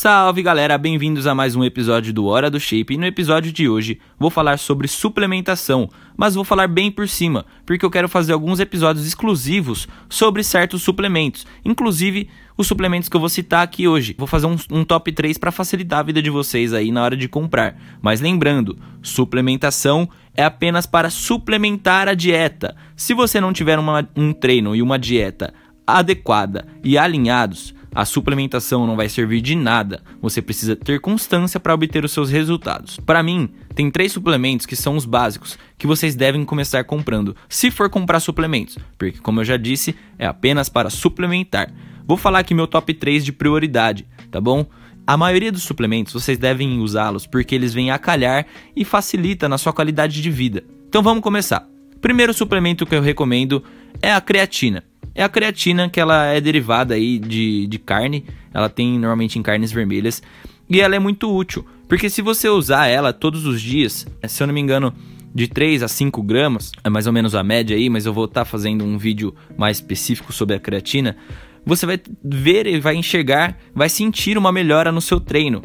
Salve galera, bem-vindos a mais um episódio do Hora do Shape. E no episódio de hoje vou falar sobre suplementação, mas vou falar bem por cima, porque eu quero fazer alguns episódios exclusivos sobre certos suplementos, inclusive os suplementos que eu vou citar aqui hoje. Vou fazer um, um top 3 para facilitar a vida de vocês aí na hora de comprar. Mas lembrando, suplementação é apenas para suplementar a dieta. Se você não tiver uma, um treino e uma dieta adequada e alinhados, a suplementação não vai servir de nada. Você precisa ter constância para obter os seus resultados. Para mim, tem três suplementos que são os básicos que vocês devem começar comprando, se for comprar suplementos, porque como eu já disse, é apenas para suplementar. Vou falar aqui meu top 3 de prioridade, tá bom? A maioria dos suplementos vocês devem usá-los porque eles vêm a calhar e facilita na sua qualidade de vida. Então vamos começar. Primeiro suplemento que eu recomendo é a creatina é a creatina, que ela é derivada aí de, de carne, ela tem normalmente em carnes vermelhas, e ela é muito útil, porque se você usar ela todos os dias, se eu não me engano, de 3 a 5 gramas, é mais ou menos a média aí, mas eu vou estar tá fazendo um vídeo mais específico sobre a creatina, você vai ver e vai enxergar, vai sentir uma melhora no seu treino.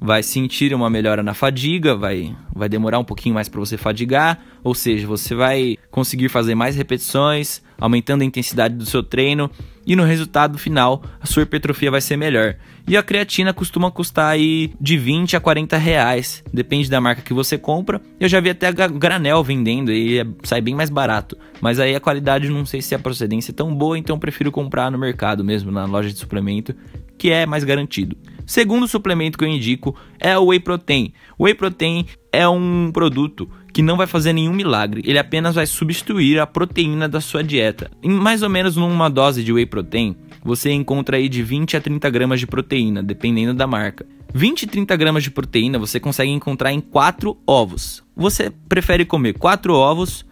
Vai sentir uma melhora na fadiga, vai, vai demorar um pouquinho mais para você fadigar, ou seja, você vai conseguir fazer mais repetições, aumentando a intensidade do seu treino e no resultado final a sua hipertrofia vai ser melhor. E a creatina costuma custar aí de 20 a 40 reais, depende da marca que você compra. Eu já vi até granel vendendo e é, sai bem mais barato, mas aí a qualidade não sei se a procedência é tão boa, então prefiro comprar no mercado mesmo, na loja de suplemento, que é mais garantido. Segundo suplemento que eu indico é o Whey Protein. O Whey Protein é um produto que não vai fazer nenhum milagre, ele apenas vai substituir a proteína da sua dieta. Em mais ou menos numa dose de Whey Protein, você encontra aí de 20 a 30 gramas de proteína, dependendo da marca. 20 e 30 gramas de proteína você consegue encontrar em 4 ovos. Você prefere comer 4 ovos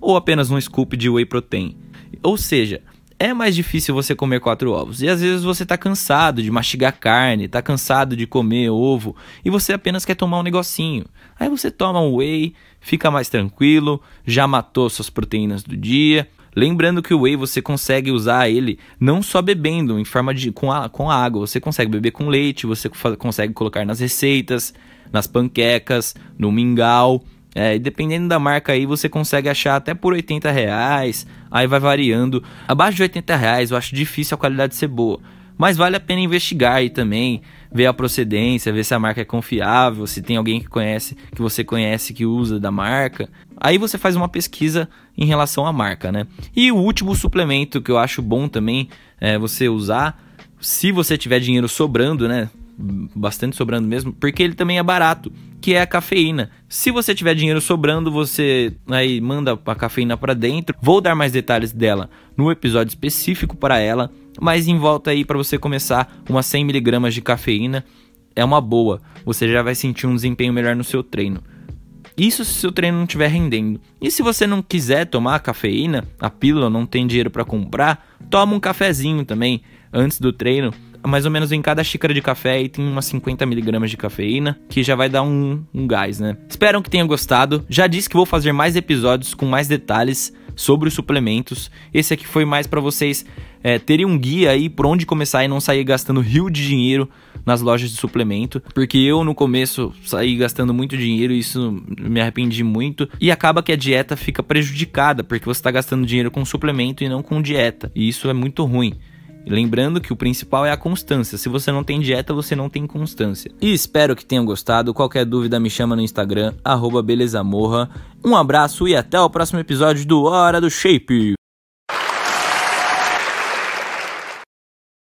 ou apenas um scoop de Whey Protein? Ou seja, é mais difícil você comer quatro ovos. E às vezes você tá cansado de mastigar carne, tá cansado de comer ovo e você apenas quer tomar um negocinho. Aí você toma um whey, fica mais tranquilo, já matou suas proteínas do dia. Lembrando que o whey você consegue usar ele não só bebendo em forma de com, a, com água, você consegue beber com leite, você consegue colocar nas receitas, nas panquecas, no mingau. É, e dependendo da marca aí, você consegue achar até por 80 reais, aí vai variando. Abaixo de 80 reais eu acho difícil a qualidade ser boa. Mas vale a pena investigar aí também, ver a procedência, ver se a marca é confiável, se tem alguém que conhece, que você conhece que usa da marca. Aí você faz uma pesquisa em relação à marca, né? E o último suplemento que eu acho bom também é você usar, se você tiver dinheiro sobrando, né? Bastante sobrando mesmo, porque ele também é barato que é a cafeína. Se você tiver dinheiro sobrando, você aí manda a cafeína para dentro. Vou dar mais detalhes dela no episódio específico para ela, mas em volta aí para você começar umas 100 miligramas de cafeína é uma boa. Você já vai sentir um desempenho melhor no seu treino. Isso se o seu treino não estiver rendendo. E se você não quiser tomar cafeína, a pílula, não tem dinheiro para comprar, toma um cafezinho também antes do treino mais ou menos em cada xícara de café e tem umas 50 miligramas de cafeína, que já vai dar um, um gás, né? Espero que tenham gostado. Já disse que vou fazer mais episódios com mais detalhes sobre os suplementos. Esse aqui foi mais para vocês é, terem um guia aí por onde começar e não sair gastando rio de dinheiro nas lojas de suplemento, porque eu no começo saí gastando muito dinheiro e isso me arrependi muito e acaba que a dieta fica prejudicada porque você está gastando dinheiro com suplemento e não com dieta e isso é muito ruim. Lembrando que o principal é a constância. Se você não tem dieta, você não tem constância. E espero que tenham gostado. Qualquer dúvida me chama no Instagram, belezamorra. Um abraço e até o próximo episódio do Hora do Shape.